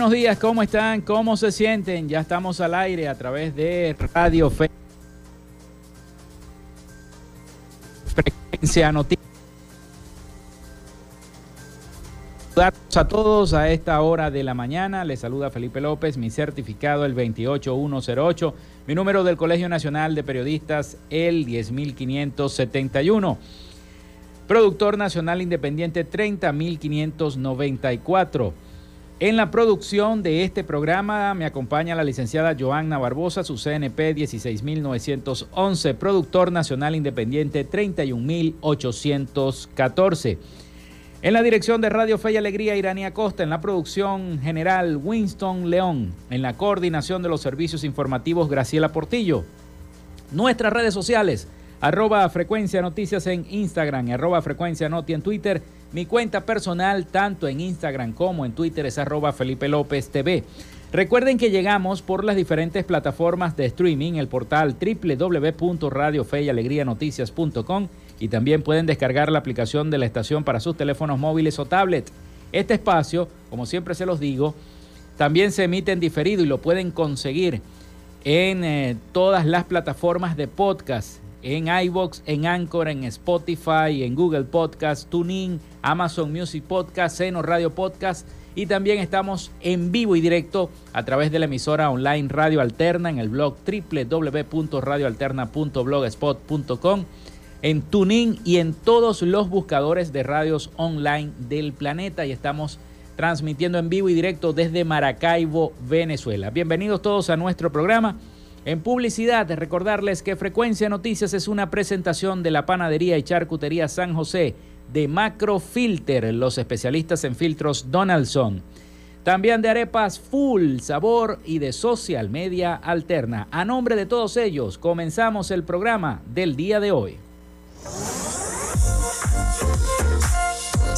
Buenos días, ¿cómo están? ¿Cómo se sienten? Ya estamos al aire a través de Radio Fe. Frecuencia Noticias. a todos a esta hora de la mañana. Les saluda Felipe López, mi certificado el 28108, mi número del Colegio Nacional de Periodistas el 10571. Productor Nacional Independiente 30594. En la producción de este programa me acompaña la licenciada Joanna Barbosa, su CNP 16911, productor nacional independiente 31814. En la dirección de Radio Fe y Alegría, Irania Costa. En la producción general, Winston León. En la coordinación de los servicios informativos, Graciela Portillo. Nuestras redes sociales, arroba frecuencia noticias en Instagram, arroba frecuencia noti en Twitter mi cuenta personal, tanto en Instagram como en Twitter, es arroba Felipe López TV. Recuerden que llegamos por las diferentes plataformas de streaming, el portal www.radiofeyalegrianoticias.com y también pueden descargar la aplicación de la estación para sus teléfonos móviles o tablets. Este espacio, como siempre se los digo, también se emite en diferido y lo pueden conseguir en eh, todas las plataformas de podcast en iBox, en Anchor, en Spotify, en Google Podcast, TuneIn, Amazon Music Podcast, Seno Radio Podcast y también estamos en vivo y directo a través de la emisora online Radio Alterna en el blog www.radioalterna.blogspot.com, en TuneIn y en todos los buscadores de radios online del planeta y estamos transmitiendo en vivo y directo desde Maracaibo, Venezuela. Bienvenidos todos a nuestro programa. En publicidad, recordarles que Frecuencia Noticias es una presentación de la panadería y charcutería San José de Macrofilter, los especialistas en filtros Donaldson. También de arepas full sabor y de social media alterna. A nombre de todos ellos, comenzamos el programa del día de hoy.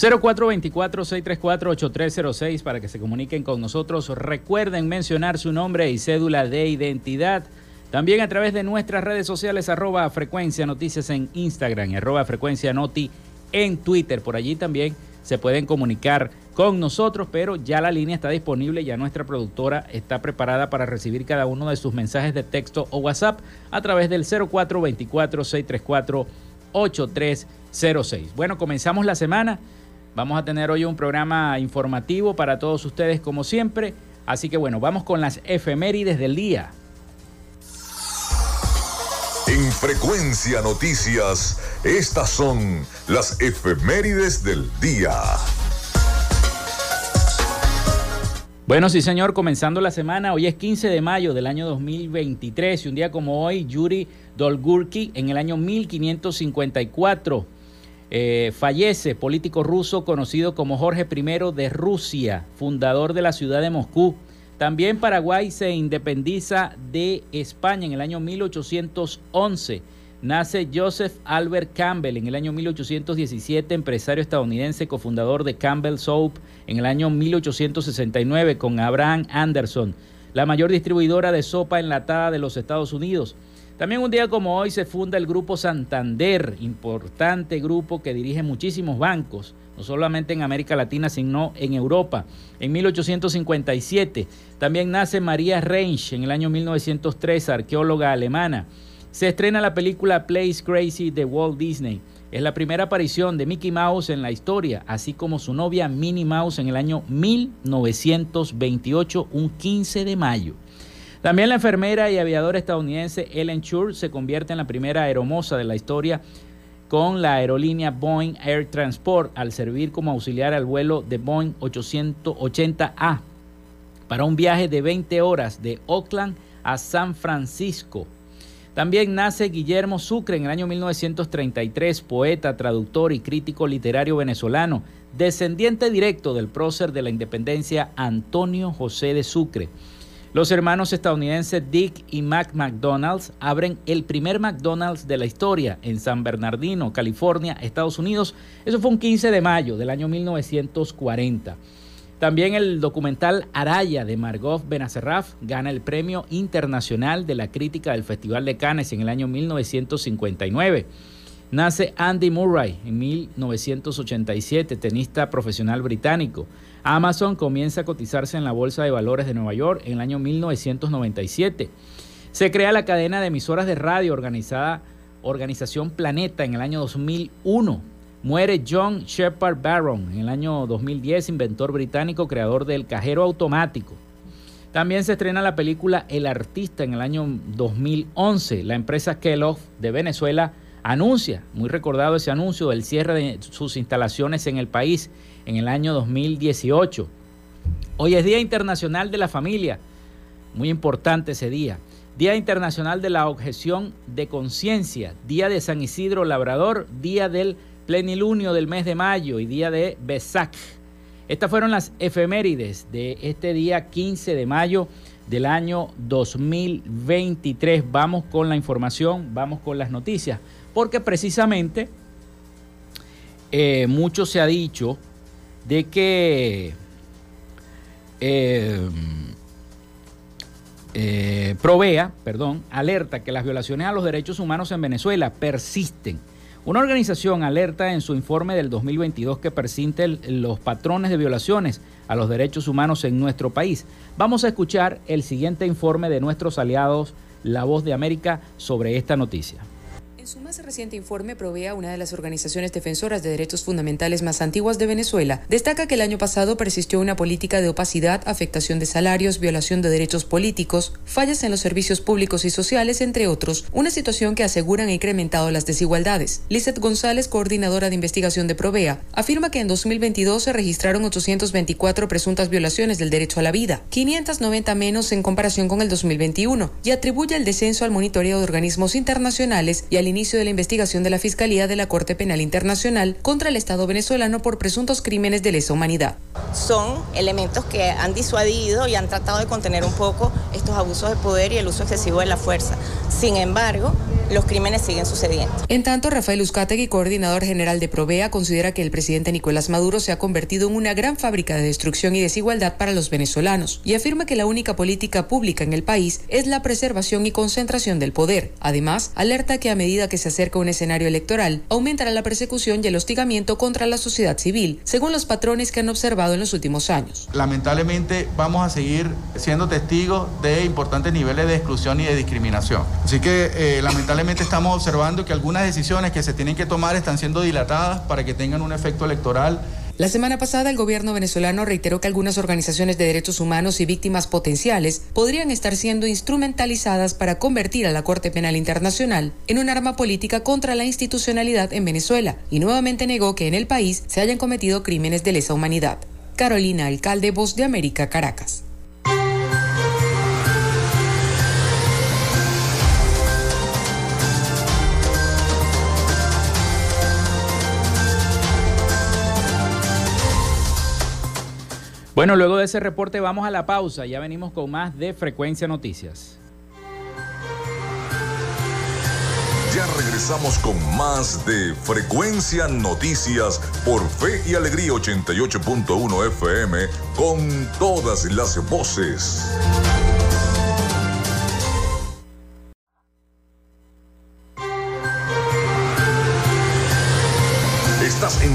0424-634-8306 para que se comuniquen con nosotros. Recuerden mencionar su nombre y cédula de identidad. También a través de nuestras redes sociales, arroba frecuencia noticias en Instagram y arroba frecuencia noti en Twitter. Por allí también se pueden comunicar con nosotros, pero ya la línea está disponible, ya nuestra productora está preparada para recibir cada uno de sus mensajes de texto o WhatsApp a través del 0424-634-8306. Bueno, comenzamos la semana Vamos a tener hoy un programa informativo para todos ustedes como siempre. Así que bueno, vamos con las efemérides del día. En Frecuencia Noticias, estas son las efemérides del día. Bueno, sí señor, comenzando la semana, hoy es 15 de mayo del año 2023 y un día como hoy, Yuri Dolgurki en el año 1554 eh, fallece político ruso conocido como Jorge I de Rusia, fundador de la ciudad de Moscú. También Paraguay se independiza de España en el año 1811. Nace Joseph Albert Campbell en el año 1817, empresario estadounidense, cofundador de Campbell Soap en el año 1869 con Abraham Anderson, la mayor distribuidora de sopa enlatada de los Estados Unidos. También un día como hoy se funda el Grupo Santander, importante grupo que dirige muchísimos bancos, no solamente en América Latina, sino en Europa. En 1857 también nace María Reinsch en el año 1903, arqueóloga alemana. Se estrena la película Place Crazy de Walt Disney. Es la primera aparición de Mickey Mouse en la historia, así como su novia Minnie Mouse en el año 1928, un 15 de mayo. También la enfermera y aviadora estadounidense Ellen Chur se convierte en la primera aeromoza de la historia con la aerolínea Boeing Air Transport al servir como auxiliar al vuelo de Boeing 880A para un viaje de 20 horas de Oakland a San Francisco. También nace Guillermo Sucre en el año 1933, poeta, traductor y crítico literario venezolano, descendiente directo del prócer de la independencia Antonio José de Sucre. Los hermanos estadounidenses Dick y Mac McDonald's abren el primer McDonald's de la historia en San Bernardino, California, Estados Unidos. Eso fue un 15 de mayo del año 1940. También el documental Araya de Margot Benacerraf gana el Premio Internacional de la Crítica del Festival de Cannes en el año 1959. Nace Andy Murray en 1987, tenista profesional británico. Amazon comienza a cotizarse en la Bolsa de Valores de Nueva York en el año 1997. Se crea la cadena de emisoras de radio organizada Organización Planeta en el año 2001. Muere John Shepard Barron en el año 2010, inventor británico, creador del cajero automático. También se estrena la película El Artista en el año 2011. La empresa Kellogg de Venezuela anuncia, muy recordado ese anuncio, del cierre de sus instalaciones en el país en el año 2018. Hoy es Día Internacional de la Familia, muy importante ese día. Día Internacional de la Objeción de Conciencia, Día de San Isidro Labrador, Día del Plenilunio del mes de mayo y Día de Besac. Estas fueron las efemérides de este día 15 de mayo del año 2023. Vamos con la información, vamos con las noticias porque precisamente eh, mucho se ha dicho de que eh, eh, Provea, perdón, alerta que las violaciones a los derechos humanos en Venezuela persisten. Una organización alerta en su informe del 2022 que persisten los patrones de violaciones a los derechos humanos en nuestro país. Vamos a escuchar el siguiente informe de nuestros aliados, La Voz de América, sobre esta noticia su más reciente informe, Provea, una de las organizaciones defensoras de derechos fundamentales más antiguas de Venezuela, destaca que el año pasado persistió una política de opacidad, afectación de salarios, violación de derechos políticos, fallas en los servicios públicos y sociales, entre otros, una situación que aseguran ha incrementado las desigualdades. Lizeth González, coordinadora de investigación de Provea, afirma que en 2022 se registraron 824 presuntas violaciones del derecho a la vida, 590 menos en comparación con el 2021, y atribuye el descenso al monitoreo de organismos internacionales y al inicio de la investigación de la Fiscalía de la Corte Penal Internacional contra el Estado venezolano por presuntos crímenes de lesa humanidad. Son elementos que han disuadido y han tratado de contener un poco estos abusos de poder y el uso excesivo de la fuerza. Sin embargo, los crímenes siguen sucediendo. En tanto, Rafael Uzcategui, coordinador general de Provea, considera que el presidente Nicolás Maduro se ha convertido en una gran fábrica de destrucción y desigualdad para los venezolanos y afirma que la única política pública en el país es la preservación y concentración del poder. Además, alerta que a medida que se acerca un escenario electoral, aumentará la persecución y el hostigamiento contra la sociedad civil, según los patrones que han observado en los últimos años. Lamentablemente, vamos a seguir siendo testigos de importantes niveles de exclusión y de discriminación. Así que, eh, lamentablemente, estamos observando que algunas decisiones que se tienen que tomar están siendo dilatadas para que tengan un efecto electoral. La semana pasada el gobierno venezolano reiteró que algunas organizaciones de derechos humanos y víctimas potenciales podrían estar siendo instrumentalizadas para convertir a la Corte Penal Internacional en un arma política contra la institucionalidad en Venezuela y nuevamente negó que en el país se hayan cometido crímenes de lesa humanidad. Carolina Alcalde, Voz de América, Caracas. Bueno, luego de ese reporte vamos a la pausa. Ya venimos con más de Frecuencia Noticias. Ya regresamos con más de Frecuencia Noticias por Fe y Alegría 88.1 FM con todas las voces.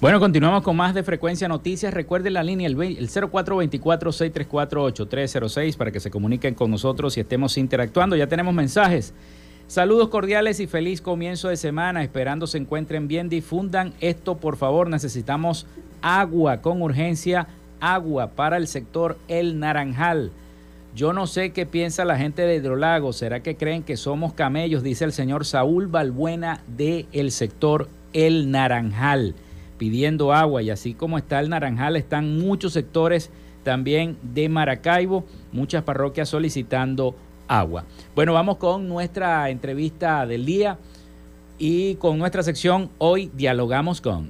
Bueno, continuamos con más de Frecuencia Noticias. Recuerden la línea el, 0424-634-8306 para que se comuniquen con nosotros y estemos interactuando. Ya tenemos mensajes. Saludos cordiales y feliz comienzo de semana. Esperando se encuentren bien. Difundan esto, por favor. Necesitamos agua con urgencia. Agua para el sector El Naranjal. Yo no sé qué piensa la gente de Hidrolago. ¿Será que creen que somos camellos? Dice el señor Saúl Balbuena del el sector El Naranjal pidiendo agua y así como está el Naranjal, están muchos sectores también de Maracaibo, muchas parroquias solicitando agua. Bueno, vamos con nuestra entrevista del día y con nuestra sección Hoy Dialogamos con.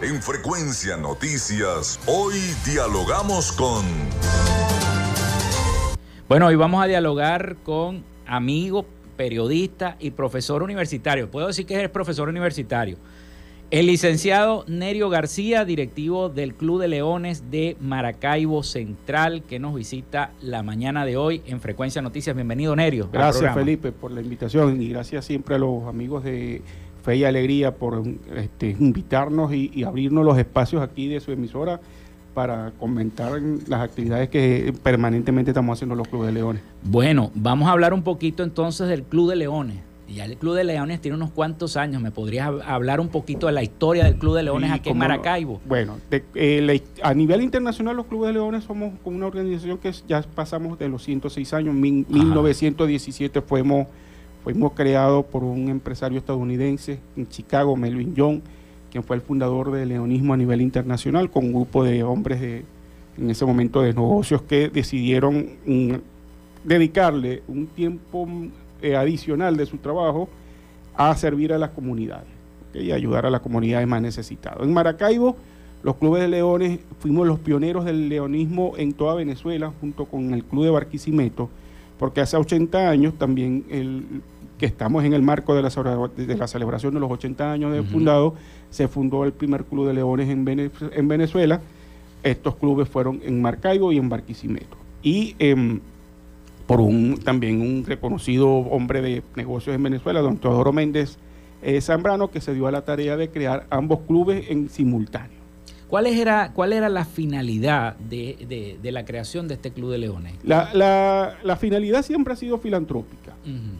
En Frecuencia Noticias, hoy dialogamos con... Bueno, hoy vamos a dialogar con amigo, periodista y profesor universitario. Puedo decir que es profesor universitario. El licenciado Nerio García, directivo del Club de Leones de Maracaibo Central, que nos visita la mañana de hoy en Frecuencia Noticias. Bienvenido, Nerio. Gracias, Felipe, por la invitación y gracias siempre a los amigos de fe y alegría por este, invitarnos y, abrirnos los espacios aquí de su emisora para comentar las actividades que permanentemente estamos haciendo los Clubes de Leones. Bueno, vamos a hablar un poquito entonces del Club de Leones. Ya el Club de Leones tiene unos cuantos años. ¿Me podrías hablar un poquito de la historia del Club de Leones aquí en Maracaibo? Bueno, eh, a nivel internacional los Clubes de Leones somos una organización que ya pasamos de los 106 años. En 1917 fuimos Fuimos creados por un empresario estadounidense en Chicago, Melvin Young, quien fue el fundador del leonismo a nivel internacional, con un grupo de hombres de, en ese momento de negocios que decidieron mm, dedicarle un tiempo eh, adicional de su trabajo a servir a las comunidades y ayudar a las comunidades más necesitadas. En Maracaibo, los clubes de leones fuimos los pioneros del leonismo en toda Venezuela, junto con el Club de Barquisimeto, porque hace 80 años también el, que estamos en el marco de la, de la celebración de los 80 años de fundado, se fundó el primer club de leones en, en Venezuela. Estos clubes fueron en Marcaibo y en Barquisimeto. Y em, por un también un reconocido hombre de negocios en Venezuela, don Teodoro Méndez eh, Zambrano, que se dio a la tarea de crear ambos clubes en simultáneo. ¿Cuál era, ¿Cuál era la finalidad de, la creación de este Club de Leones? La, finalidad siempre ha sido filantrópica.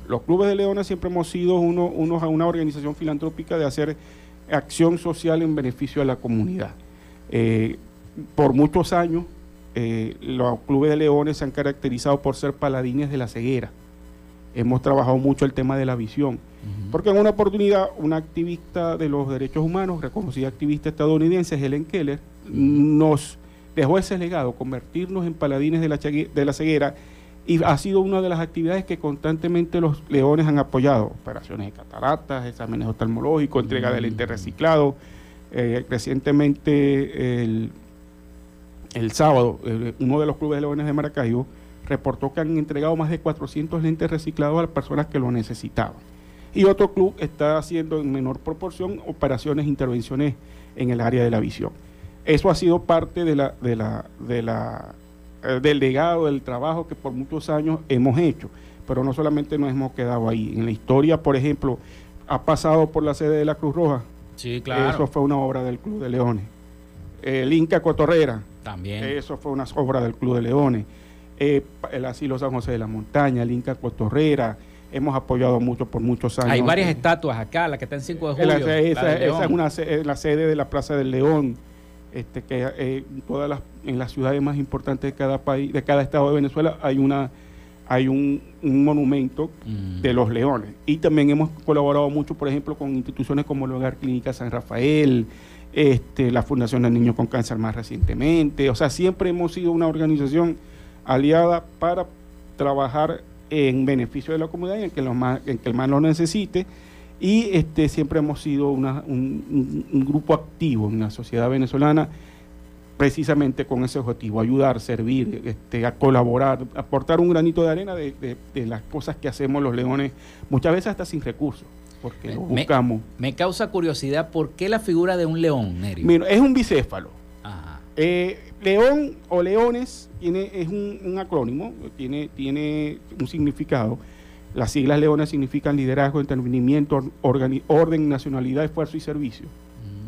Los clubes de leones siempre hemos sido uno, unos a una organización filantrópica de hacer acción social en beneficio de la comunidad. Eh, por muchos años, eh, los clubes de leones se han caracterizado por ser paladines de la ceguera. Hemos trabajado mucho el tema de la visión porque en una oportunidad, una activista de los derechos humanos, reconocida activista estadounidense, Helen Keller, nos dejó ese legado, convertirnos en paladines de la, de la ceguera, y ha sido una de las actividades que constantemente los leones han apoyado, operaciones de cataratas, exámenes oftalmológicos, entrega de lentes reciclado. Eh, recientemente, el, el sábado, eh, uno de los clubes de leones de Maracaibo reportó que han entregado más de 400 lentes reciclados a las personas que lo necesitaban y otro club está haciendo en menor proporción operaciones, intervenciones en el área de la visión. Eso ha sido parte de la, de la, de la, eh, del legado, del trabajo que por muchos años hemos hecho, pero no solamente nos hemos quedado ahí. En la historia, por ejemplo, ha pasado por la sede de la Cruz Roja. Sí, claro. Eso fue una obra del Club de Leones. El Inca Cotorrera. También. Eso fue una obra del Club de Leones. Eh, el Asilo San José de la Montaña, el Inca Cotorrera hemos apoyado mucho por muchos años. Hay varias estatuas acá, la que está en 5 de julio. esa, es una, la sede de la Plaza del León, este, que eh, todas las, en las ciudades más importantes de cada país, de cada estado de Venezuela, hay una hay un, monumento mm. de los leones. Y también hemos colaborado mucho, por ejemplo, con instituciones como el Hogar Clínica San Rafael, este, la Fundación de Niños con Cáncer más recientemente. O sea, siempre hemos sido una organización aliada para trabajar en beneficio de la comunidad y en que, los más, en que el más lo necesite. Y este, siempre hemos sido una, un, grupo activo en la sociedad venezolana precisamente con ese objetivo, ayudar, servir, este, a colaborar, aportar un granito de arena de, de, las cosas que hacemos los leones, muchas veces hasta sin recursos, porque lo buscamos. Me, causa curiosidad, ¿por qué la figura de un león, Nerio? Mira, es un bicéfalo. Eh, león o leones tiene, es un, acrónimo, tiene, tiene un significado. Las siglas leones significan liderazgo, entendimiento, orden, nacionalidad, esfuerzo y servicio.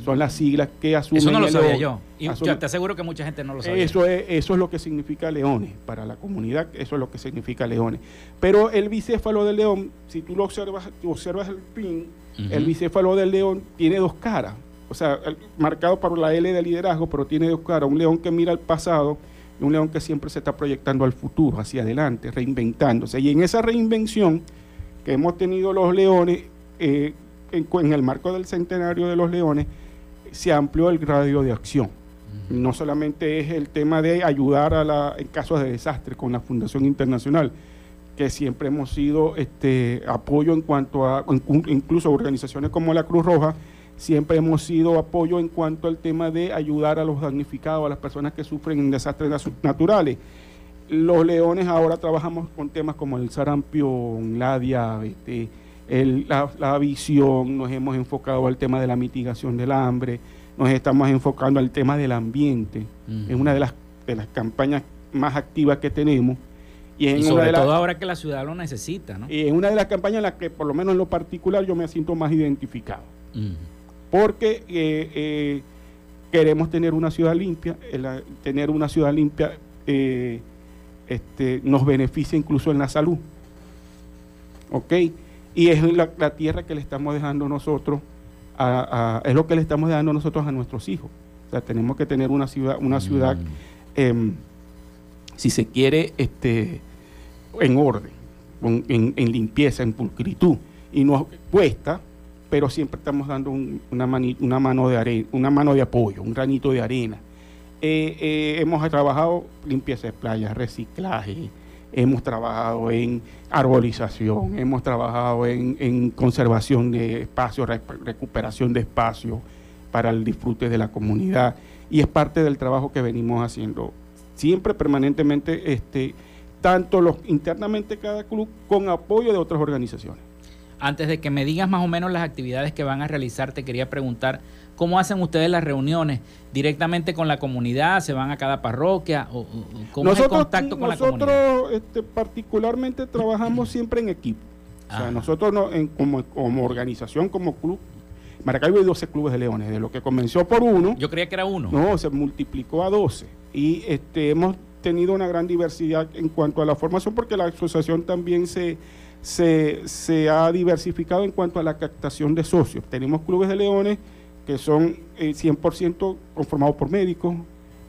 Son las siglas que asumen. Eso no lo sabía yo. Y te aseguro que mucha gente no lo sabía. Eso es, eso es lo que significa leones. Para la comunidad, eso es lo que significa leones. Pero el bicéfalo del león, si tú lo observas, observas el pin, el bicéfalo del león tiene dos caras o sea, marcado por la L de liderazgo, pero tiene dos caras, un león que mira al pasado y un león que siempre se está proyectando al futuro, hacia adelante, reinventándose. Y en esa reinvención que hemos tenido los leones, eh, en, el marco del centenario de los leones, se amplió el radio de acción. No solamente es el tema de ayudar a la, en casos de desastre con la Fundación Internacional, que siempre hemos sido este, apoyo en cuanto a incluso organizaciones como la Cruz Roja, siempre hemos sido apoyo en cuanto al tema de ayudar a los damnificados, a las personas que sufren desastres naturales. Los leones ahora trabajamos con temas como el sarampión, la diabetes, la, visión, nos hemos enfocado al tema de la mitigación del hambre, nos estamos enfocando al tema del ambiente. Es una de las, de las campañas más activas que tenemos. Y, sobre todo ahora que la ciudad lo necesita, ¿no? Y es una de las campañas en las que, por lo menos en lo particular, yo me siento más identificado. Porque eh, eh, queremos tener una ciudad limpia, tener una ciudad limpia eh, este, nos beneficia incluso en la salud. ¿Ok? Y es la, tierra que le estamos dejando nosotros, es lo que le estamos dejando nosotros a nuestros hijos. O sea, tenemos que tener una ciudad, una ciudad mm. em, si se quiere, este, en orden, en, limpieza, en pulcritud. Y nos cuesta, pero siempre estamos dando una, una, mano de arena, una mano de apoyo, un granito de arena. Eh, eh, hemos trabajado limpieza de playas, reciclaje, hemos trabajado en arbolización, hemos trabajado en, conservación de espacios, recuperación de espacios para el disfrute de la comunidad y es parte del trabajo que venimos haciendo siempre permanentemente este tanto los internamente cada club con apoyo de otras organizaciones. Antes de que me digas más o menos las actividades que van a realizar, te quería preguntar cómo hacen ustedes las reuniones directamente con la comunidad, se van a cada parroquia o, cómo es el contacto con la comunidad. Nosotros este, particularmente trabajamos siempre en equipo. O sea, nosotros no, como, como organización, como club, Maracaibo hay 12 clubes de leones, de lo que comenzó por uno. Yo creía que era uno. No, se multiplicó a 12. Y este, hemos tenido una gran diversidad en cuanto a la formación, porque la asociación también se, se, ha diversificado en cuanto a la captación de socios. Tenemos clubes de leones que son 100% eh, conformados por médicos,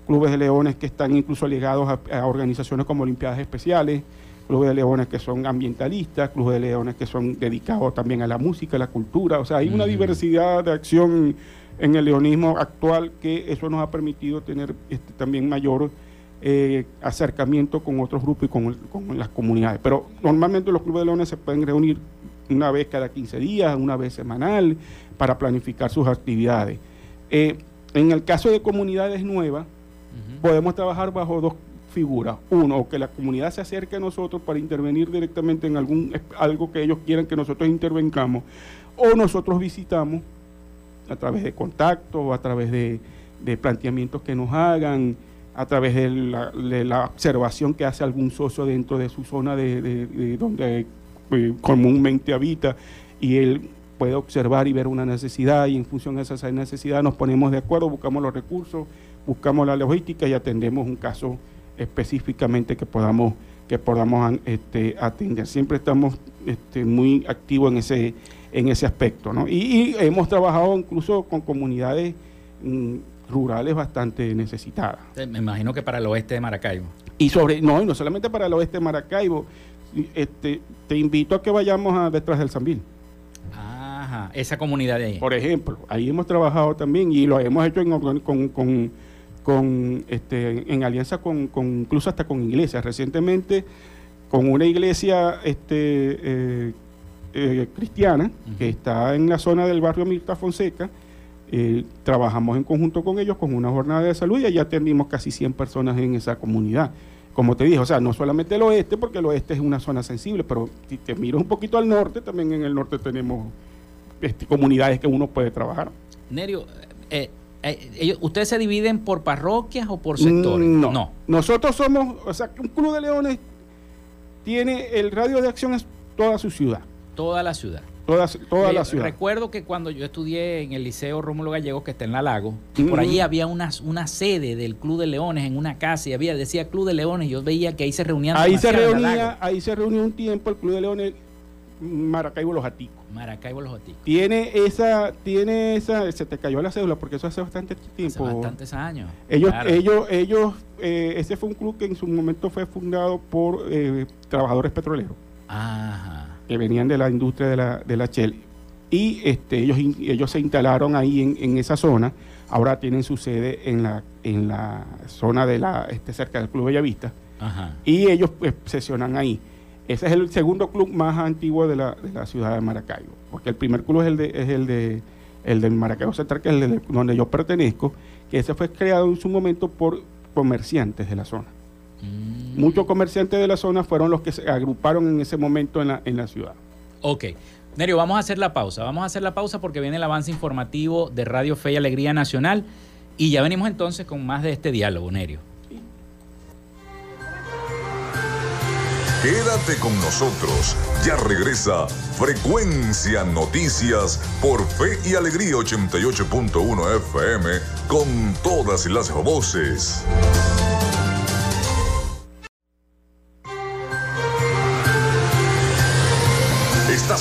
clubes de leones que están incluso ligados a, organizaciones como Olimpiadas Especiales, clubes de leones que son ambientalistas, clubes de leones que son dedicados también a la música, a la cultura. O sea, hay una diversidad de acción en el leonismo actual que eso nos ha permitido tener este, también mayor eh, acercamiento con otros grupos y con, las comunidades. Pero normalmente los clubes de leones se pueden reunir una vez cada 15 días, una vez semanal, para planificar sus actividades. Eh, en el caso de comunidades nuevas, podemos trabajar bajo dos figuras. Uno, o que la comunidad se acerque a nosotros para intervenir directamente en algún algo que ellos quieran que nosotros intervengamos, o nosotros visitamos a través de contactos, a través de planteamientos que nos hagan, a través de la, observación que hace algún socio dentro de su zona de, donde eh, comúnmente habita y él puede observar y ver una necesidad y en función de esa necesidad nos ponemos de acuerdo, buscamos los recursos, buscamos la logística y atendemos un caso específicamente que podamos que podamos este, atender. Siempre estamos este, muy activos en ese en ese aspecto, ¿no? Y, hemos trabajado incluso con comunidades mm, rurales bastante necesitadas. Me imagino que para el oeste de Maracaibo. Y sobre, no, y no solamente para el oeste de Maracaibo, este, te invito a que vayamos a detrás del Sambil. Ajá, esa comunidad de ahí. Por ejemplo, ahí hemos trabajado también y lo hemos hecho en, con, con, con este, en alianza con, con, incluso hasta con iglesias. Recientemente, con una iglesia este, eh, eh, cristiana que está en la zona del barrio Mirta Fonseca, eh, trabajamos en conjunto con ellos con una jornada de salud y ya atendimos casi 100 personas en esa comunidad. Como te dije, o sea, no solamente el oeste, porque el oeste es una zona sensible, pero si te miras un poquito al norte, también en el norte tenemos este, comunidades que uno puede trabajar. Nerio, eh, eh, ¿ustedes se dividen por parroquias o por sectores? No, no. Nosotros somos, o sea, un club de leones tiene el radio de acción es toda su ciudad. Toda la ciudad. Toda, la ciudad. Recuerdo que cuando yo estudié en el Liceo Rómulo Gallegos, que está en La Lago, por allí había una, una sede del Club de Leones en una casa y había, decía Club de Leones, y yo veía que ahí se reunían. Ahí se reunía, ahí se reunió un tiempo el Club de Leones Maracaibo Los Aticos. Maracaibo Los Aticos. Tiene esa, tiene esa, se te cayó la cédula porque eso hace bastante tiempo. Hace bastantes años. Ellos, ellos, ellos, eh, ese fue un club que en su momento fue fundado por eh, trabajadores petroleros. Ajá que venían de la industria de la, de la Shell. Y este, ellos, ellos se instalaron ahí en, en, esa zona. Ahora tienen su sede en la, en la zona de la, este, cerca del Club Bellavista. Ajá. Y ellos pues, sesionan ahí. Ese es el segundo club más antiguo de la, de la ciudad de Maracaibo. Porque el primer club es el de, es el de el del Maracaibo Central, que es el donde yo pertenezco, que ese fue creado en su momento por comerciantes de la zona. Muchos comerciantes de la zona fueron los que se agruparon en ese momento en la, en la ciudad. Ok. Nerio, vamos a hacer la pausa. Vamos a hacer la pausa porque viene el avance informativo de Radio Fe y Alegría Nacional y ya venimos entonces con más de este diálogo, Nerio. Quédate con nosotros. Ya regresa Frecuencia Noticias por Fe y Alegría 88.1 FM con todas las voces.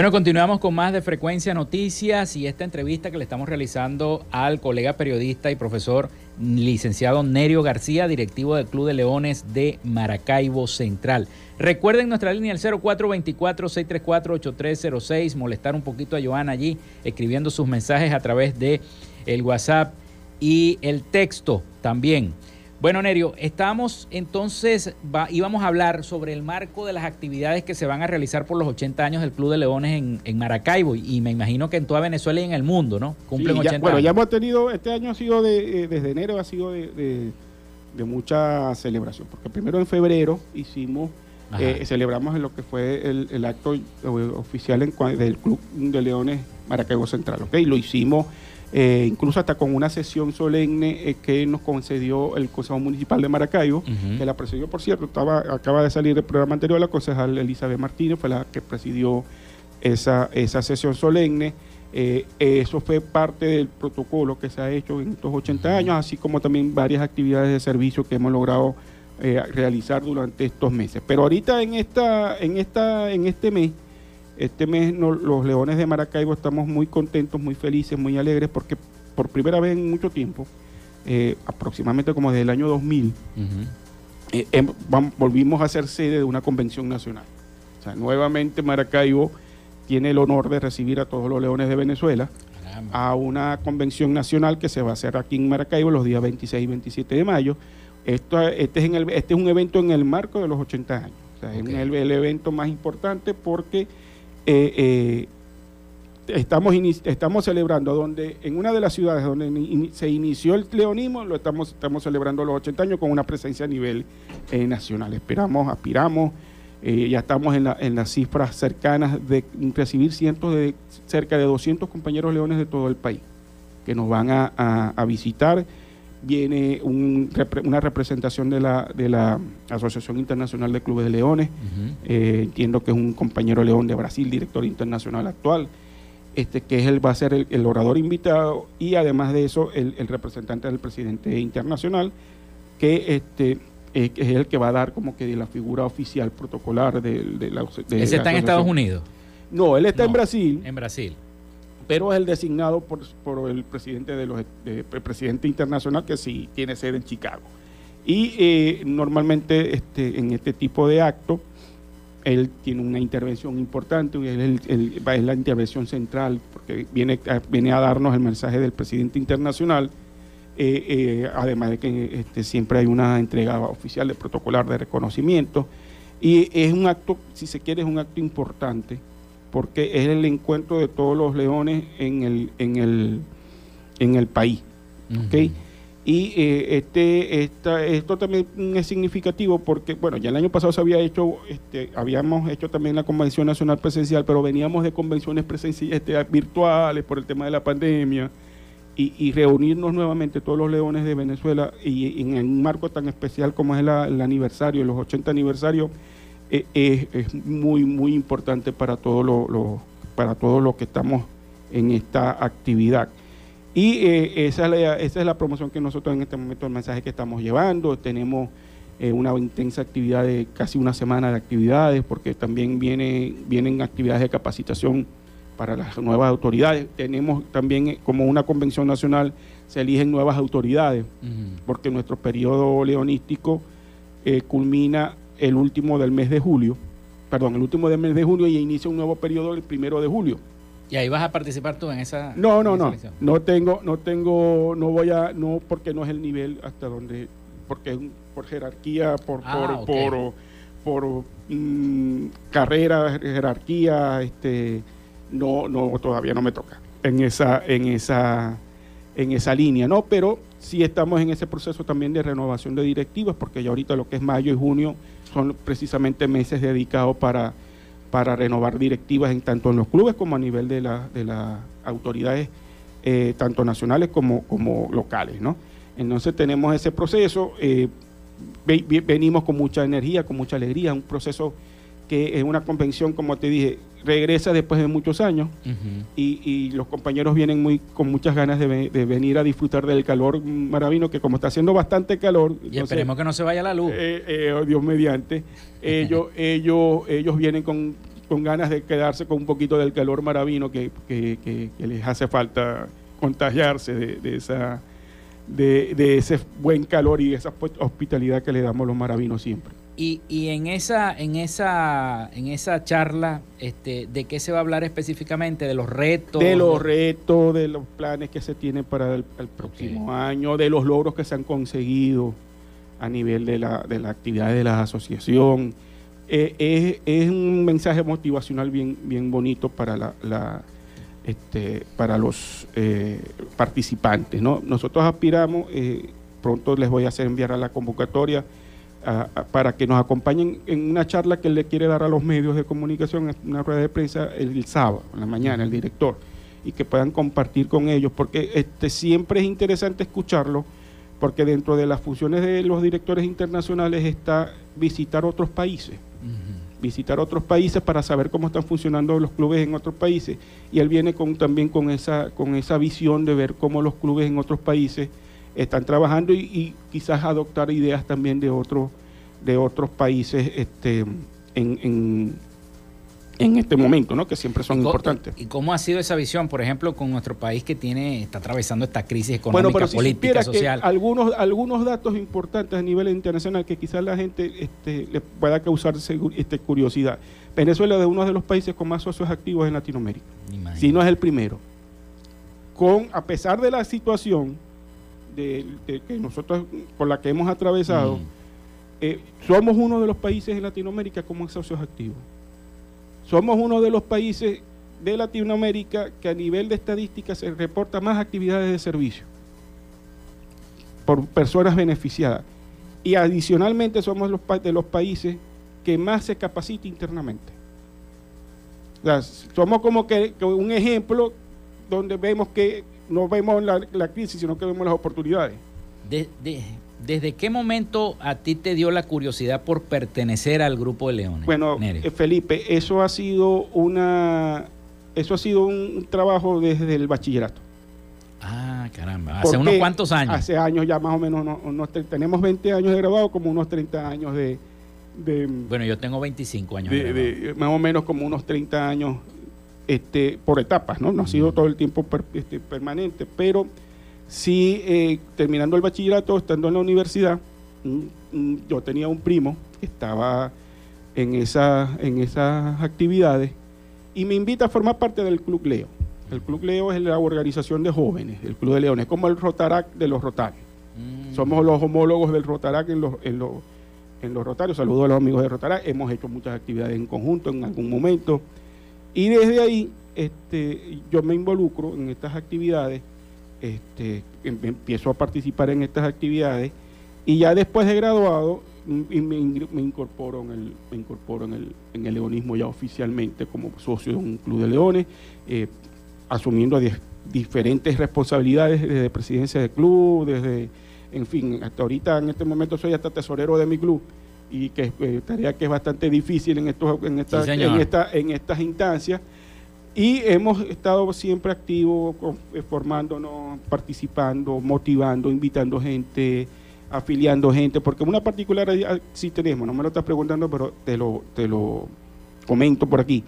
Bueno, continuamos con más de Frecuencia Noticias y esta entrevista que le estamos realizando al colega periodista y profesor licenciado Nerio García, directivo del Club de Leones de Maracaibo Central. Recuerden nuestra línea el 0424-634-8306, molestar un poquito a Joana allí escribiendo sus mensajes a través de el WhatsApp y el texto también. Bueno, Nerio, estamos entonces, íbamos a hablar sobre el marco de las actividades que se van a realizar por los 80 años del Club de Leones en, Maracaibo y, me imagino que en toda Venezuela y en el mundo, ¿no? Cumplen 80 años. Bueno, ya hemos tenido, este año ha sido de, eh, desde enero ha sido de, mucha celebración, porque primero en febrero hicimos, eh, celebramos en lo que fue el, acto eh, oficial del Club de Leones Maracaibo Central, ¿ok? Lo hicimos eh, incluso hasta con una sesión solemne eh, que nos concedió el Consejo Municipal de Maracaibo, que la presidió, por cierto, estaba, acaba de salir del programa anterior, la concejal Elizabeth Martínez fue la que presidió esa, esa sesión solemne. Eh, eso fue parte del protocolo que se ha hecho en estos 80 años, así como también varias actividades de servicio que hemos logrado realizar durante estos meses. Pero ahorita en esta, en esta, en este mes, este mes los Leones de Maracaibo estamos muy contentos, muy felices, muy alegres porque por primera vez en mucho tiempo, eh, aproximadamente como desde el año 2000, eh, em, volvimos a ser sede de una convención nacional. O sea, nuevamente Maracaibo tiene el honor de recibir a todos los leones de Venezuela a una convención nacional que se va a hacer aquí en Maracaibo los días 26 y 27 de mayo. Esto, este, es en el, este es un evento en el marco de los 80 años. O sea, es el, evento más importante porque eh, eh, estamos, estamos celebrando donde en una de las ciudades donde se inició el leonismo, lo estamos, estamos celebrando los 80 años con una presencia a nivel eh, nacional. Esperamos, aspiramos, ya estamos en, la, en, las cifras cercanas de recibir cientos de, cerca de 200 compañeros leones de todo el país que nos van a, visitar. Viene una representación de la, de la Asociación Internacional de Clubes de Leones. Eh, entiendo que es un compañero león de Brasil, director internacional actual este, que es el, va a ser el, orador invitado y además de eso el, representante del presidente internacional, que este, es, el que va a dar como que la figura oficial protocolar de, la... ¿Ese está en Estados Unidos? No, él está en Brasil. En Brasil. Pero es el designado por, el presidente de los el presidente internacional que sí tiene sede en Chicago. Y eh, normalmente este, en este tipo de actos él tiene una intervención importante, es la intervención central, porque viene, viene a darnos el mensaje del presidente internacional, eh, eh, además de que este, siempre hay una entrega oficial de protocolar de reconocimiento, y es un acto, si se quiere, es un acto importante, porque es el encuentro de todos los leones en el, en el, en el país. Y eh, este, esta, esto también es significativo porque, bueno, ya el año pasado se había hecho, este, habíamos hecho también la Convención Nacional Presencial, pero veníamos de convenciones presenciales, este, virtuales por el tema de la pandemia, y, reunirnos nuevamente todos los leones de Venezuela y, en un marco tan especial como es el aniversario, los 80 aniversarios, eh, es, muy, muy importante para todos lo, para todos los que estamos en esta actividad. Y eh, esa, es la, esa es la promoción que nosotros en este momento, el mensaje que estamos llevando. Tenemos eh, una intensa actividad de casi una semana de actividades, porque también viene, vienen actividades de capacitación para las nuevas autoridades. Tenemos también, eh, como una convención nacional, se eligen nuevas autoridades, porque nuestro periodo leonístico culmina el último del mes de julio, perdón, el último del mes de junio y inicia un nuevo periodo el primero de julio. ¿Y ahí vas a participar tú en esa? No, no, no. No tengo, no tengo, no voy a, no, porque no es el nivel hasta donde, porque es por jerarquía, por, ah, por, por, mm, carrera, jerarquía, este, no, no, todavía no me toca en esa, en esa, en esa línea, ¿no? Pero sí estamos en ese proceso también de renovación de directivas, porque ya ahorita lo que es mayo y junio son precisamente meses dedicados para para renovar directivas en tanto en los clubes como a nivel de, de las autoridades, eh, tanto nacionales como, como locales. ¿no? Entonces tenemos ese proceso, eh, venimos con mucha energía, con mucha alegría, un proceso que es una convención, como te dije, regresa después de muchos años y, los compañeros vienen muy con muchas ganas de, venir a disfrutar del calor maravino, que como está haciendo bastante calor... Y esperemos que no se vaya la luz. Eh, eh, oh, Dios mediante. ellos, ellos, ellos vienen con, ganas de quedarse con un poquito del calor maravino que, les hace falta contagiarse de, esa... De, de, ese buen calor y esa hospitalidad que le damos los maravinos siempre. Y, y, en esa, en esa, en esa charla, este, ¿de qué se va a hablar específicamente? ¿De los retos? De los retos, de los planes que se tienen para el, próximo año, de los logros que se han conseguido a nivel de la, de la actividad de la asociación. Eh, es, un mensaje motivacional bien, bien bonito para la, este, para los eh, participantes. ¿no? Nosotros aspiramos, eh, pronto les voy a hacer enviar a la convocatoria para que nos acompañen en una charla que él le quiere dar a los medios de comunicación, una rueda de prensa el, sábado, en la mañana, el director, y que puedan compartir con ellos, porque este, siempre es interesante escucharlo, porque dentro de las funciones de los directores internacionales está visitar otros países. visitar otros países para saber cómo están funcionando los clubes en otros países y él viene con, también con esa, con esa visión de ver cómo los clubes en otros países están trabajando y, quizás adoptar ideas también de otros de otros países este, en, en, este momento, ¿no? que siempre son importantes. ¿Y cómo ha sido esa visión, por ejemplo, con nuestro país que tiene está atravesando esta crisis económica, bueno, política, social? algunos, algunos datos importantes a nivel internacional que quizás la gente este, le pueda causar este, curiosidad. Venezuela es uno de los países con más socios activos en Latinoamérica, si no es el primero. Con, a pesar de la situación de, que nosotros por la que hemos atravesado, mm. eh, somos uno de los países en Latinoamérica con más socios activos. Somos uno de los países de Latinoamérica que a nivel de estadística se reporta más actividades de servicio por personas beneficiadas. Y adicionalmente somos los de los países que más se capacita internamente. somos como que, un ejemplo donde vemos que no vemos la, crisis, sino que vemos las oportunidades. ¿Desde qué momento a ti te dio la curiosidad por pertenecer al grupo de Leones? Bueno, eh, Felipe, eso ha sido una eso ha sido un trabajo desde el bachillerato. Ah, caramba, hace unos cuantos años. Hace años ya más o menos, tenemos 20 años de graduado, como unos 30 años de... bueno, yo tengo 25 años. De, más o menos como unos 30 años este, por etapas, ¿no? No ha sido todo el tiempo este, permanente, pero sí, eh, terminando el bachillerato, estando en la universidad, yo tenía un primo que estaba en, esa, en esas actividades y me invita a formar parte del Club Leo. El Club Leo es la organización de jóvenes, el Club de Leones, como el Rotarac de los Rotarios. Mm. Somos los homólogos del Rotarac en los, en los, en los Rotarios. Saludos a los amigos de Rotarac. Hemos hecho muchas actividades en conjunto en algún momento. Y desde ahí este, yo me involucro en estas actividades, este, em, empiezo a participar en estas actividades y ya después de graduado mm, me, incorporo en el me incorporo en el, en el leonismo ya oficialmente como socio de un club de leones eh, asumiendo diferentes responsabilidades desde presidencia del club desde en fin hasta ahorita en este momento soy hasta tesorero de mi club y que es eh, tarea que es bastante difícil en estos en, esta, en, esta, en estas instancias y hemos estado siempre activos, eh, formándonos, participando, motivando, invitando gente, afiliando gente, porque una particularidad sí tenemos, no me lo estás preguntando, pero te lo, te lo comento por aquí.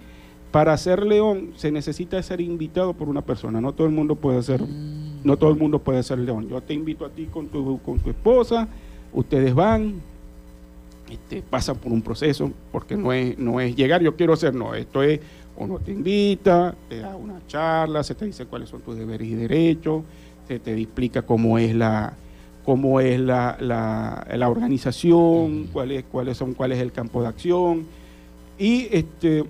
Para ser león se necesita ser invitado por una persona, no todo el mundo puede ser, mm. no todo el mundo puede ser león. Yo te invito a ti con tu, con tu esposa, ustedes van, este, pasan por un proceso, porque no es, no es llegar, yo quiero ser, no, esto es uno te invita, te da una charla, se te dice cuáles son tus deberes y derechos, se te explica cómo es la cómo es la, la, organización, cuáles cuáles son cuál es el campo de acción y este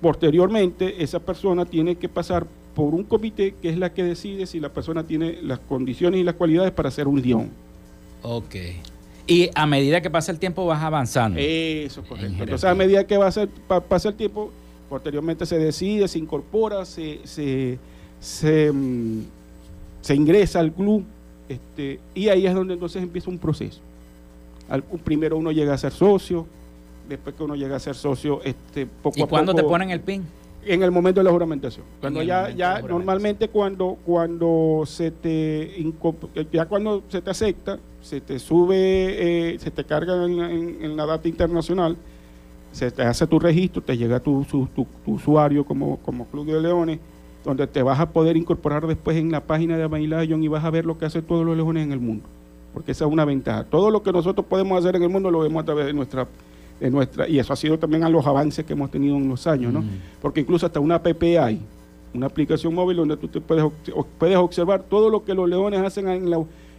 posteriormente esa persona tiene que pasar por un comité que es la que decide si la persona tiene las condiciones y las cualidades para ser un león. Ok. Y a medida que pasa el tiempo vas avanzando. Eso es correcto. Entonces a medida que va a ser, pasa el tiempo, Posteriormente se decide, se incorpora, se, se, mm, ingresa al club este, y ahí es donde entonces empieza un proceso. primero uno llega a ser socio, después que uno llega a ser socio, este, poco ¿Y cuándo te ponen el PIN? En el momento de la juramentación. Cuando ya, ya normalmente cuando, cuando se te ya cuando se te acepta, se te sube, eh, se te carga en la data internacional, se te hace tu registro, te llega tu, tu, usuario como, como Club de Leones, donde te vas a poder incorporar después en la página de Lion y vas a ver lo que hacen todos los leones en el mundo. Porque esa es una ventaja. Todo lo que nosotros podemos hacer en el mundo lo vemos a través de nuestra, de nuestra y eso ha sido también a los avances que hemos tenido en los años, ¿no? Mm. Porque incluso hasta una app hay, una aplicación móvil donde tú te puedes, puedes observar todo lo que los leones hacen en,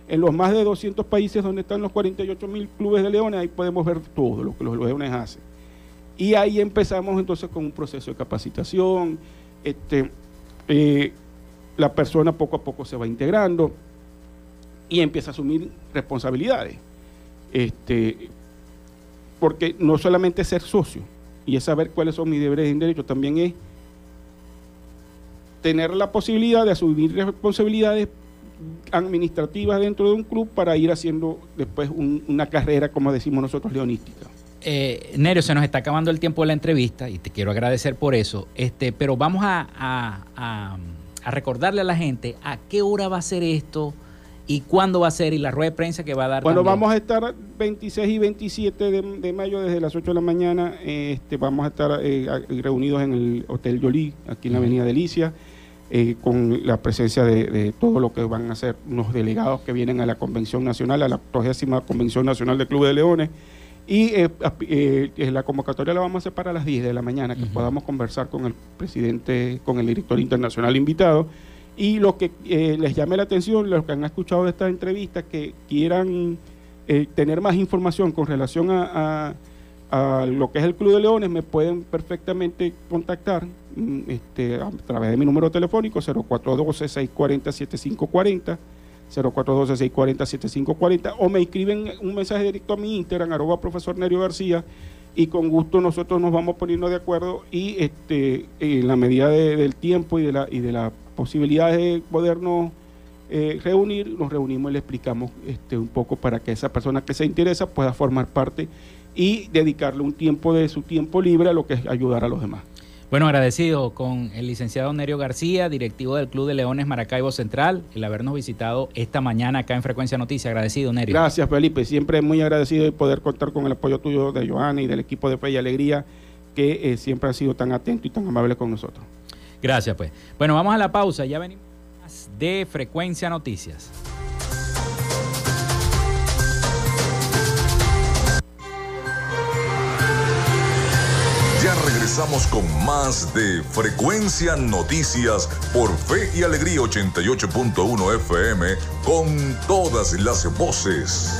en los más de 200 países donde están los 48 mil clubes de leones, ahí podemos ver todo lo que los leones hacen. Y ahí empezamos entonces con un proceso de capacitación. Este, eh, la persona poco a poco se va integrando y empieza a asumir responsabilidades. Este, porque no solamente ser socio y es saber cuáles son mis deberes y derechos, también es tener la posibilidad de asumir responsabilidades administrativas dentro de un club para ir haciendo después una carrera, como decimos nosotros, leonística. Eh, Nerio, se nos está acabando el tiempo de la entrevista y te quiero agradecer por eso, este, pero vamos a, recordarle a la gente a qué hora va a ser esto ¿Y cuándo va a ser? ¿Y la rueda de prensa que va a dar? Bueno, vamos a estar 26 y 27 de, mayo desde las 8 de la mañana. Este, vamos a estar eh, reunidos en el Hotel Yolí, aquí en la Avenida Delicia, eh, con la presencia de, todo lo que van a ser unos delegados que vienen a la Convención Nacional, a la 80 Convención Nacional del Club de Leones. Y eh, la convocatoria la vamos a hacer para las 10 de la mañana, que podamos conversar con el presidente, con el director internacional invitado y lo que eh, les llame la atención, los que han escuchado de esta entrevista, que quieran eh, tener más información con relación a, lo que es el Club de Leones, me pueden perfectamente contactar mm, este, a través de mi número telefónico 0412-640-7540. 0412-640-7540 o me escriben un mensaje directo a mi Instagram, arroba profesor Nerio García, y con gusto nosotros nos vamos poniendo de acuerdo y este en la medida del tiempo y de la y de la posibilidades de podernos eh, reunir, nos reunimos y le explicamos este, un poco para que esa persona que se interesa pueda formar parte y dedicarle un tiempo de su tiempo libre a lo que es ayudar a los demás. Bueno, agradecido con el licenciado Nerio García, directivo del Club de Leones Maracaibo Central, el habernos visitado esta mañana acá en Frecuencia Noticias. Agradecido, Nerio. Gracias, Felipe. Siempre muy agradecido de poder contar con el apoyo tuyo de Joana y del equipo de Fe y Alegría, que eh, siempre ha sido tan atento y tan amable con nosotros. Gracias, pues. Bueno, vamos a la pausa. Ya venimos de Frecuencia Noticias. Ya regresamos con más de Frecuencia Noticias por Fe y Alegría 88.1 FM con todas las voces.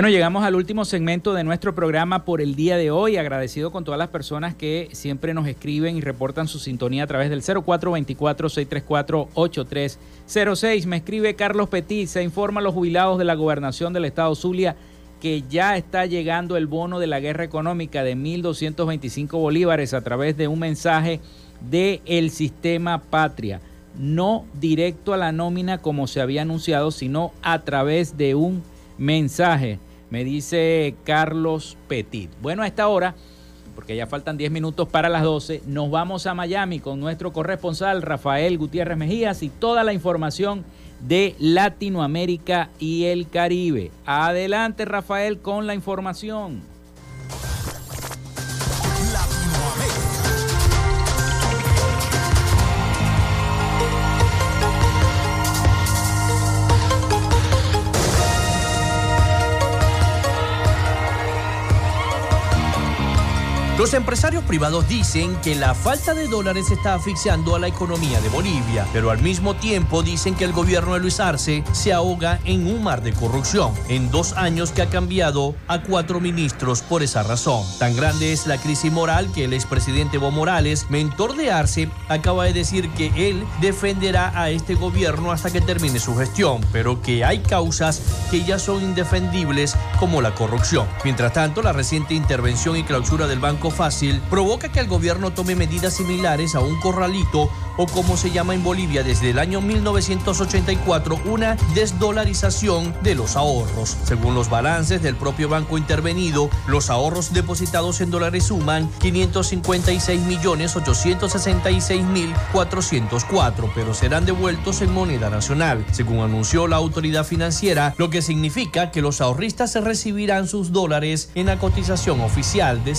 Bueno, llegamos al último segmento de nuestro programa por el día de hoy. Agradecido con todas las personas que siempre nos escriben y reportan su sintonía a través del 0424-634-8306. Me escribe Carlos Petit, se informa a los jubilados de la gobernación del estado Zulia que ya está llegando el bono de la guerra económica de 1.225 bolívares a través de un mensaje del el sistema Patria. No directo a la nómina como se había anunciado, sino a través de un mensaje, me dice Carlos Petit. Bueno, a esta hora, porque ya faltan 10 minutos para las 12, nos vamos a Miami con nuestro corresponsal Rafael Gutiérrez Mejías y toda la información de Latinoamérica y el Caribe. Adelante Rafael con la información. Los empresarios privados dicen que la falta de dólares está asfixiando a la economía de Bolivia, pero al mismo tiempo dicen que el gobierno de Luis Arce se ahoga en un mar de corrupción, en dos años que ha cambiado a cuatro ministros por esa razón. Tan grande es la crisis moral que el expresidente Evo Morales, mentor de Arce, acaba de decir que él defenderá a este gobierno hasta que termine su gestión, pero que hay causas que ya son indefendibles como la corrupción. Mientras tanto, la reciente intervención y clausura del Banco Fácil provoca que el gobierno tome medidas similares a un corralito o como se llama en Bolivia desde el año 1984, una desdolarización de los ahorros. Según los balances del propio banco intervenido, los ahorros depositados en dólares suman 556 millones 866 mil 404, pero serán devueltos en moneda nacional, según anunció la autoridad financiera, lo que significa que los ahorristas recibirán sus dólares en la cotización oficial de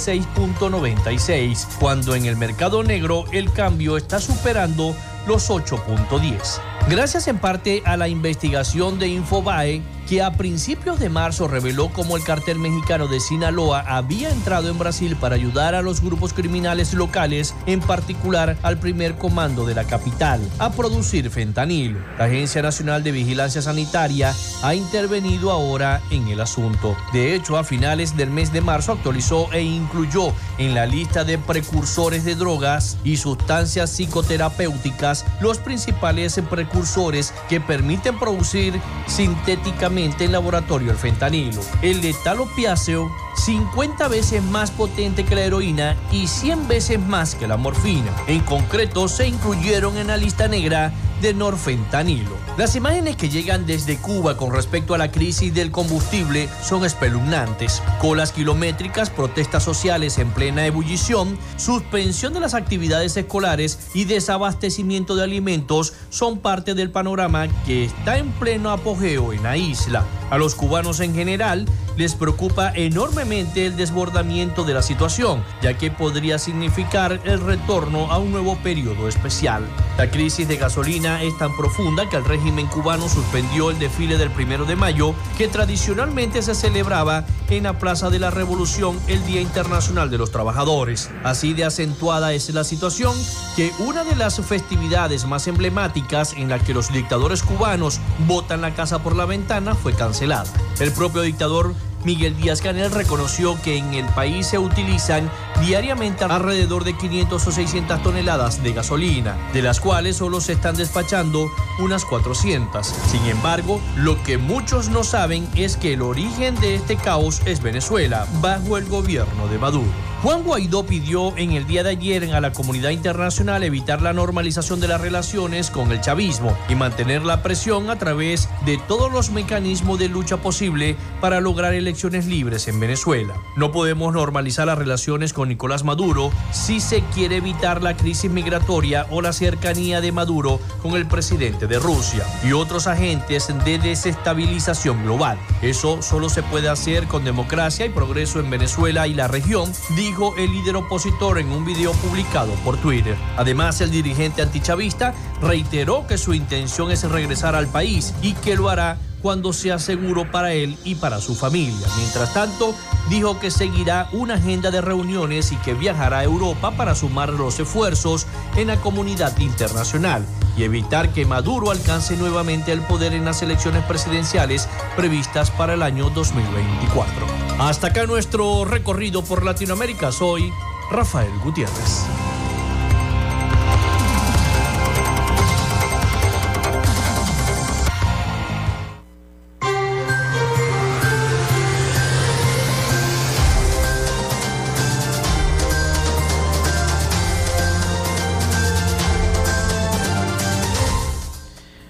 6.96, cuando en el mercado negro el cambio está superando los 8.10. Gracias en parte a la investigación de Infobae, que a principios de marzo reveló cómo el cartel mexicano de Sinaloa había entrado en Brasil para ayudar a los grupos criminales locales, en particular al primer comando de la capital, a producir fentanilo. La Agencia Nacional de Vigilancia Sanitaria ha intervenido ahora en el asunto. De hecho, a finales del mes de marzo actualizó e incluyó en la lista de precursores de drogas y sustancias psicoterapéuticas los principales precursores que permiten producir sintéticamente en laboratorio el fentanilo. El letal opiáceo 50 veces más potente que la heroína y 100 veces más que la morfina. En concreto, se incluyeron en la lista negra de norfentanilo. Las imágenes que llegan desde Cuba con respecto a la crisis del combustible son espeluznantes. Colas kilométricas, protestas sociales en plena ebullición, suspensión de las actividades escolares y desabastecimiento de alimentos son parte del panorama que está en pleno apogeo en la isla. A los cubanos en general les preocupa enormemente el desbordamiento de la situación, ya que podría significar el retorno a un nuevo periodo especial. La crisis de gasolina es tan profunda que el régimen cubano suspendió el desfile del primero de mayo, que tradicionalmente se celebraba en la Plaza de la Revolución el Día Internacional de los Trabajadores. Así de acentuada es la situación que una de las festividades más emblemáticas en la que los dictadores cubanos botan la casa por la ventana fue cancelada. El propio dictador Miguel Díaz Canel reconoció que en el país se utilizan diariamente alrededor de 500 o 600 toneladas de gasolina, de las cuales solo se están despachando unas 400. Sin embargo, lo que muchos no saben es que el origen de este caos es Venezuela, bajo el gobierno de Maduro. Juan Guaidó pidió en el día de ayer a la comunidad internacional evitar la normalización de las relaciones con el chavismo y mantener la presión a través de todos los mecanismos de lucha posible para lograr elecciones libres en Venezuela. No podemos normalizar las relaciones con Nicolás Maduro si se quiere evitar la crisis migratoria o la cercanía de Maduro con el presidente de Rusia y otros agentes de desestabilización global. Eso solo se puede hacer con democracia y progreso en Venezuela y la región, dijo el líder opositor en un video publicado por Twitter. Además, el dirigente antichavista reiteró que su intención es regresar al país y que lo hará cuando sea seguro para él y para su familia. Mientras tanto, dijo que seguirá una agenda de reuniones y que viajará a Europa para sumar los esfuerzos en la comunidad internacional y evitar que Maduro alcance nuevamente el poder en las elecciones presidenciales previstas para el año 2024. Hasta acá nuestro recorrido por Latinoamérica. Soy Rafael Gutiérrez.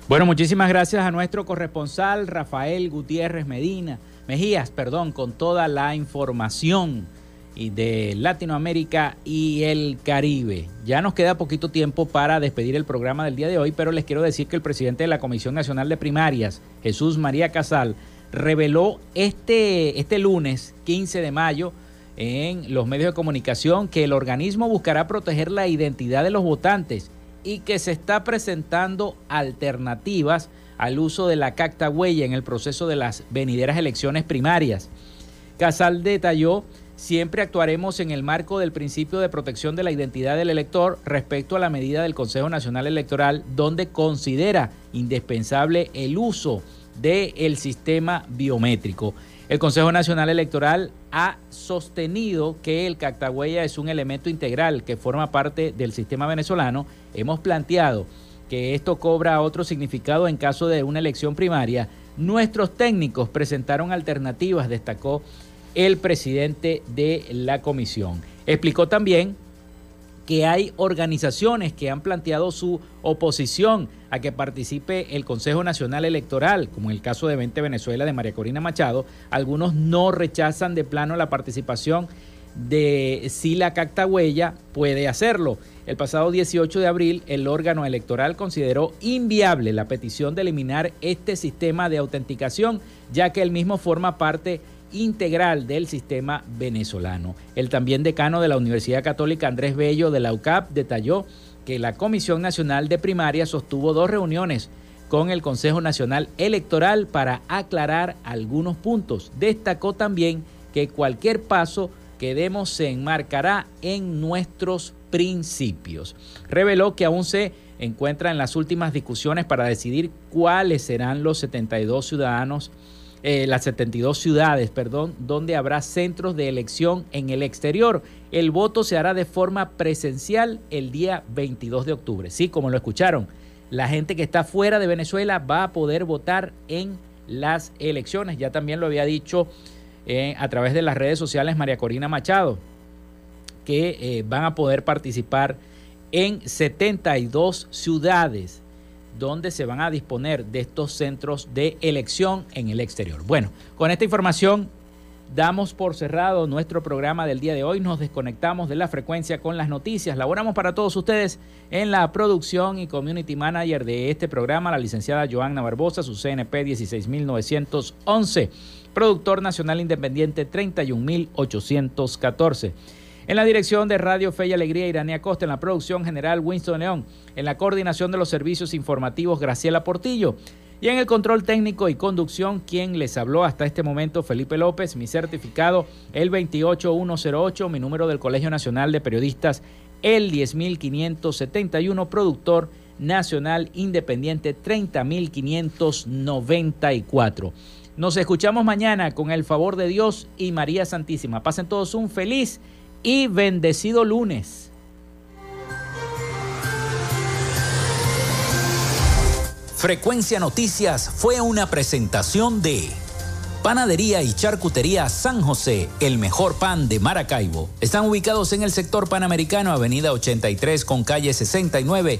Bueno, muchísimas gracias a nuestro corresponsal Rafael Gutiérrez Medina, Mejías, perdón, con toda la información de Latinoamérica y el Caribe. Ya nos queda poquito tiempo para despedir el programa del día de hoy, pero les quiero decir que el presidente de la Comisión Nacional de Primarias, Jesús María Casal, reveló este, este lunes 15 de mayo en los medios de comunicación que el organismo buscará proteger la identidad de los votantes y que se está presentando alternativas al uso de la cacta en el proceso de las venideras elecciones primarias. Casal detalló, siempre actuaremos en el marco del principio de protección de la identidad del elector respecto a la medida del Consejo Nacional Electoral, donde considera indispensable el uso del sistema biométrico. El Consejo Nacional Electoral ha sostenido que el cactagüeya es un elemento integral que forma parte del sistema venezolano. Hemos planteado que esto cobra otro significado en caso de una elección primaria. Nuestros técnicos presentaron alternativas, destacó el presidente de la comisión. Explicó también que hay organizaciones que han planteado su oposición a que participe el Consejo Nacional Electoral, como en el caso de 20 Venezuela de María Corina Machado. Algunos no rechazan de plano la participación de si la Cactagüeya puede hacerlo. El pasado 18 de abril, el órgano electoral consideró inviable la petición de eliminar este sistema de autenticación, ya que el mismo forma parte integral del sistema venezolano. El también decano de la Universidad Católica Andrés Bello de la UCAP detalló que la Comisión Nacional de Primaria sostuvo dos reuniones con el Consejo Nacional Electoral para aclarar algunos puntos. Destacó también que cualquier paso que demos se enmarcará en nuestros principios. Reveló que aún se encuentra en las últimas discusiones para decidir cuáles serán los 72 ciudadanos eh, las 72 ciudades, perdón, donde habrá centros de elección en el exterior. El voto se hará de forma presencial el día 22 de octubre. Sí, como lo escucharon, la gente que está fuera de Venezuela va a poder votar en las elecciones. Ya también lo había dicho a través de las redes sociales María Corina Machado, que eh, van a poder participar en 72 ciudades donde se van a disponer de estos centros de elección en el exterior. Bueno, con esta información damos por cerrado nuestro programa del día de hoy. Nos desconectamos de la frecuencia con las noticias. Laboramos para todos ustedes en la producción y community manager de este programa, la licenciada Joanna Barbosa, su CNP 16911, productor nacional independiente 31814. En la dirección de Radio Fe y Alegría, Iranía Costa. En la producción general, Winston León. En la coordinación de los servicios informativos, Graciela Portillo. Y en el control técnico y conducción, quien les habló hasta este momento, Felipe López, mi certificado, el 28108, mi número del Colegio Nacional de Periodistas, el 10571, productor nacional independiente 30594. Nos escuchamos mañana con el favor de Dios y María Santísima. Pasen todos un feliz y bendecido lunes. Frecuencia Noticias fue una presentación de Panadería y Charcutería San José, el mejor pan de Maracaibo. Están ubicados en el sector panamericano, Avenida 83 con calle 69